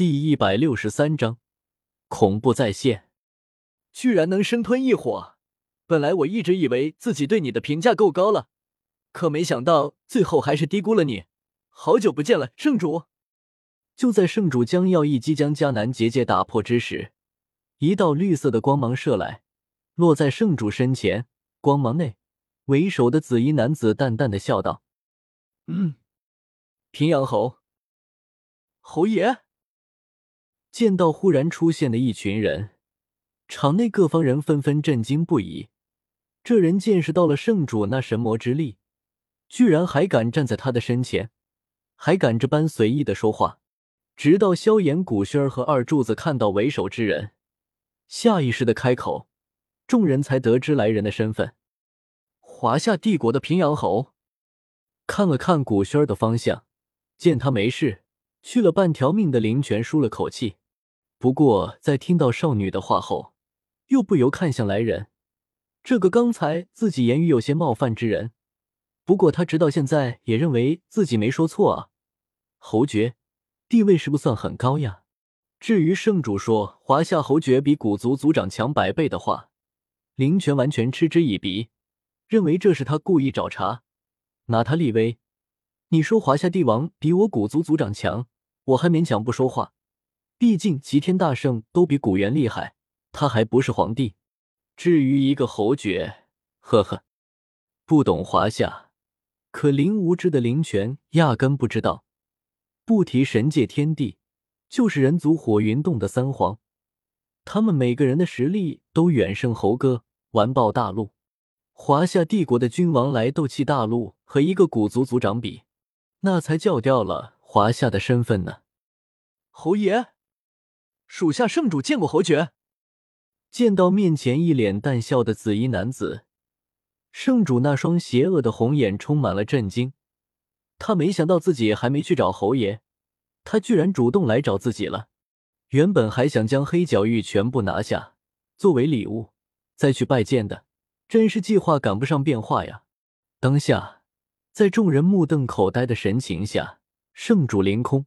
第一百六十三章，恐怖再现，居然能生吞异火！本来我一直以为自己对你的评价够高了，可没想到最后还是低估了你。好久不见了，圣主！就在圣主将要一击将迦南结界打破之时，一道绿色的光芒射来，落在圣主身前。光芒内，为首的紫衣男子淡淡的笑道：“嗯，平阳侯，侯爷。”见到忽然出现的一群人，场内各方人纷纷震惊不已。这人见识到了圣主那神魔之力，居然还敢站在他的身前，还敢这般随意的说话。直到萧炎、古轩儿和二柱子看到为首之人，下意识的开口，众人才得知来人的身份：华夏帝国的平阳侯。看了看古轩儿的方向，见他没事，去了半条命的灵泉舒了口气。不过，在听到少女的话后，又不由看向来人，这个刚才自己言语有些冒犯之人。不过他直到现在也认为自己没说错啊。侯爵地位是不算很高呀。至于圣主说华夏侯爵比古族族长强百倍的话，林泉完全嗤之以鼻，认为这是他故意找茬，拿他立威。你说华夏帝王比我古族族长强，我还勉强不说话。毕竟齐天大圣都比古元厉害，他还不是皇帝。至于一个侯爵，呵呵，不懂华夏。可林无知的林泉压根不知道，不提神界天帝，就是人族火云洞的三皇，他们每个人的实力都远胜猴哥，完爆大陆。华夏帝国的君王来斗气大陆，和一个古族族长比，那才叫掉了华夏的身份呢。侯爷。属下圣主见过侯爵。见到面前一脸淡笑的紫衣男子，圣主那双邪恶的红眼充满了震惊。他没想到自己还没去找侯爷，他居然主动来找自己了。原本还想将黑角玉全部拿下作为礼物再去拜见的，真是计划赶不上变化呀！当下，在众人目瞪口呆的神情下，圣主凌空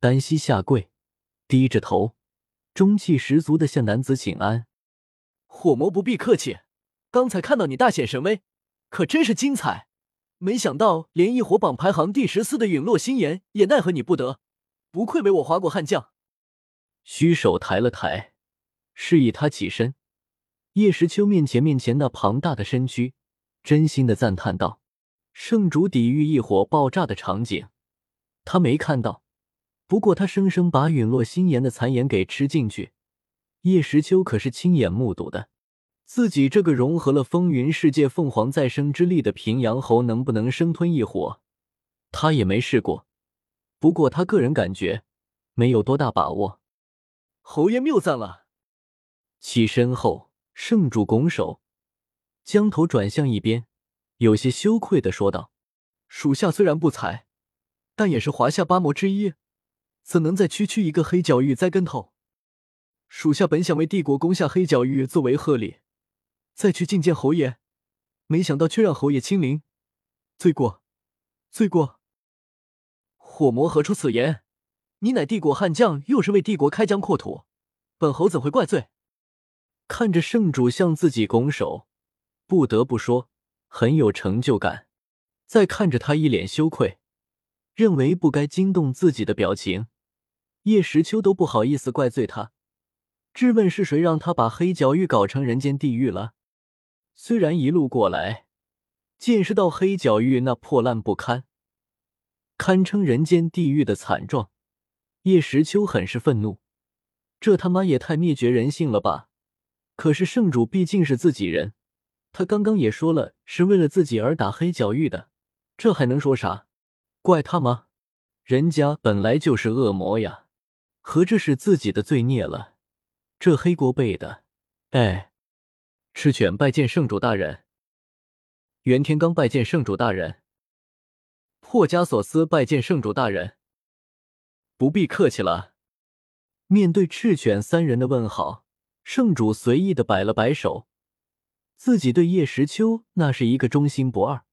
单膝下跪。低着头，中气十足的向男子请安。火魔不必客气，刚才看到你大显神威，可真是精彩。没想到连异火榜排行第十四的陨落心炎也奈何你不得，不愧为我华国悍将。虚手抬了抬，示意他起身。叶时秋面前面前那庞大的身躯，真心的赞叹道：“圣主抵御异火爆炸的场景，他没看到。”不过他生生把陨落心炎的残炎给吃进去，叶时秋可是亲眼目睹的。自己这个融合了风云世界凤凰再生之力的平阳侯能不能生吞异火，他也没试过。不过他个人感觉没有多大把握。侯爷谬赞了。起身后，圣主拱手，将头转向一边，有些羞愧的说道：“属下虽然不才，但也是华夏八魔之一。”怎能再区区一个黑角域栽跟头？属下本想为帝国攻下黑角域作为贺礼，再去觐见侯爷，没想到却让侯爷亲临，罪过，罪过！火魔何出此言？你乃帝国悍将，又是为帝国开疆扩土，本侯怎会怪罪？看着圣主向自己拱手，不得不说很有成就感。再看着他一脸羞愧，认为不该惊动自己的表情。叶时秋都不好意思怪罪他，质问是谁让他把黑角域搞成人间地狱了。虽然一路过来见识到黑角域那破烂不堪、堪称人间地狱的惨状，叶时秋很是愤怒。这他妈也太灭绝人性了吧！可是圣主毕竟是自己人，他刚刚也说了是为了自己而打黑角域的，这还能说啥？怪他吗？人家本来就是恶魔呀！合着是自己的罪孽了？这黑锅背的，哎！赤犬拜见圣主大人。袁天罡拜见圣主大人。破加索斯拜见圣主大人。不必客气了。面对赤犬三人的问好，圣主随意的摆了摆手。自己对叶时秋那是一个忠心不二，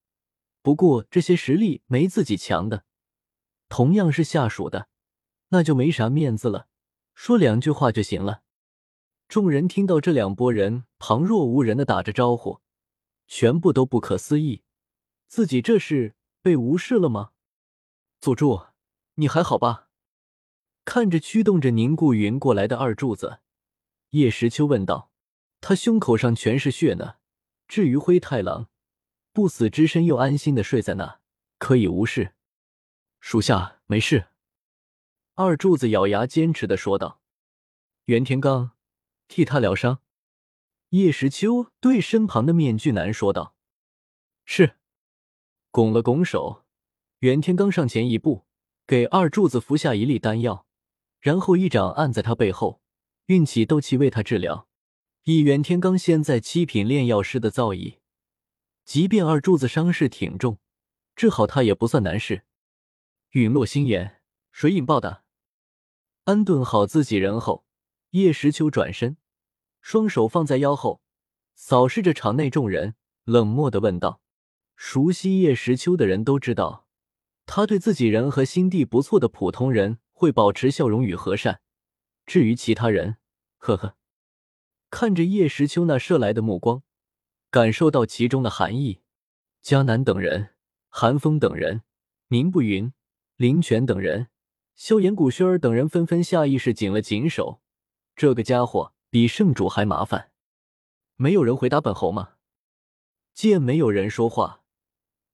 不过这些实力没自己强的，同样是下属的。那就没啥面子了，说两句话就行了。众人听到这两拨人旁若无人的打着招呼，全部都不可思议，自己这是被无视了吗？佐助，你还好吧？看着驱动着凝固云过来的二柱子，叶时秋问道：“他胸口上全是血呢。至于灰太狼，不死之身又安心的睡在那，可以无视。”属下没事。二柱子咬牙坚持的说道：“袁天罡，替他疗伤。”叶时秋对身旁的面具男说道：“是。”拱了拱手，袁天罡上前一步，给二柱子服下一粒丹药。然后一掌按在他背后，运起斗气为他治疗。以袁天罡现在七品炼药师的造诣，即便二柱子伤势挺重，治好他也不算难事。陨落心炎，谁引爆的？安顿好自己人后，叶时秋转身，双手放在腰后，扫视着场内众人，冷漠的问道：“熟悉叶时秋的人都知道，他对自己人和心地不错的普通人。”会保持笑容与和善，至于其他人，呵呵。看着叶时秋那射来的目光，感受到其中的寒意。迦南等人、寒风等人、宁不云、林泉等人、萧炎、古轩儿等人纷纷下意识紧了紧手。这个家伙比圣主还麻烦。没有人回答本侯吗？见没有人说话，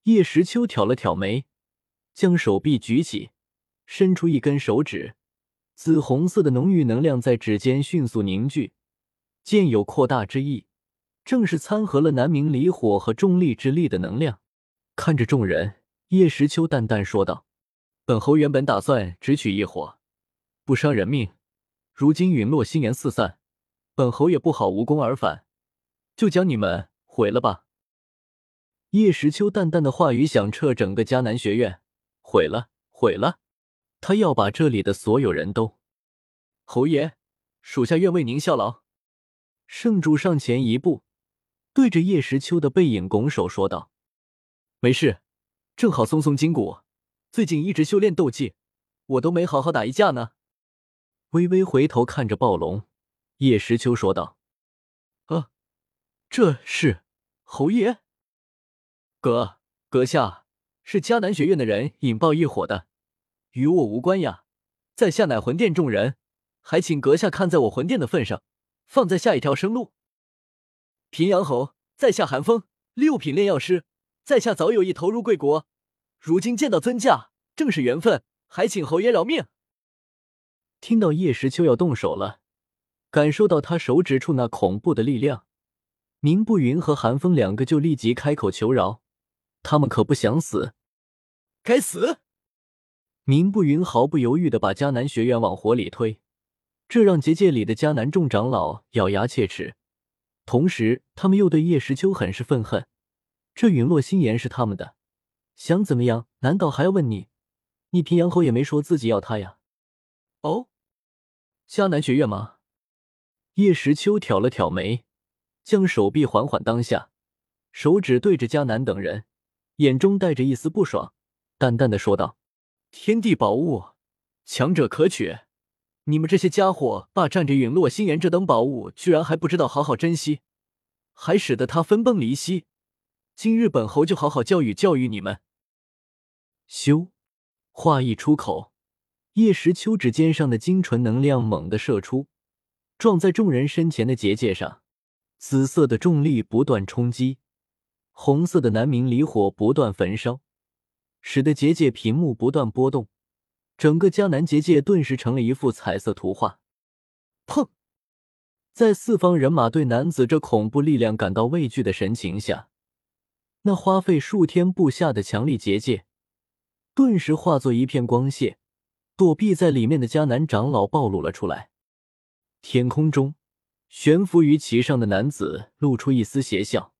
叶时秋挑了挑眉，将手臂举起。伸出一根手指，紫红色的浓郁能量在指尖迅速凝聚，渐有扩大之意，正是参合了南明离火和重力之力的能量。看着众人，叶时秋淡淡说道：“本侯原本打算只取一火，不伤人命。如今陨落心炎四散，本侯也不好无功而返，就将你们毁了吧。”叶时秋淡淡的话语响彻整个迦南学院：“毁了，毁了。”他要把这里的所有人都，侯爷，属下愿为您效劳。圣主上前一步，对着叶时秋的背影拱手说道：“没事，正好松松筋骨。最近一直修炼斗技，我都没好好打一架呢。”微微回头看着暴龙，叶时秋说道：“啊，这是侯爷。阁阁下是迦南学院的人引爆异火的。”与我无关呀，在下乃魂殿众人，还请阁下看在我魂殿的份上，放在下一条生路。平阳侯，在下寒风，六品炼药师，在下早有意投入贵国，如今见到尊驾，正是缘分，还请侯爷饶命。听到叶时秋要动手了，感受到他手指处那恐怖的力量，宁不云和寒风两个就立即开口求饶，他们可不想死。该死！明不云毫不犹豫的把迦南学院往火里推，这让结界里的迦南众长老咬牙切齿。同时，他们又对叶时秋很是愤恨。这陨落心炎是他们的，想怎么样？难道还要问你？你平阳侯也没说自己要他呀？哦，迦南学院吗？叶时秋挑了挑眉，将手臂缓缓当下，手指对着迦南等人，眼中带着一丝不爽，淡淡的说道。天地宝物，强者可取。你们这些家伙霸占着陨落星炎这等宝物，居然还不知道好好珍惜，还使得他分崩离析。今日本侯就好好教育教育你们。修，话一出口，叶时秋指尖上的精纯能量猛地射出，撞在众人身前的结界上。紫色的重力不断冲击，红色的南明离火不断焚烧。使得结界屏幕不断波动，整个迦南结界顿时成了一幅彩色图画。砰！在四方人马对男子这恐怖力量感到畏惧的神情下，那花费数天布下的强力结界，顿时化作一片光线，躲避在里面的迦南长老暴露了出来。天空中，悬浮于其上的男子露出一丝邪笑。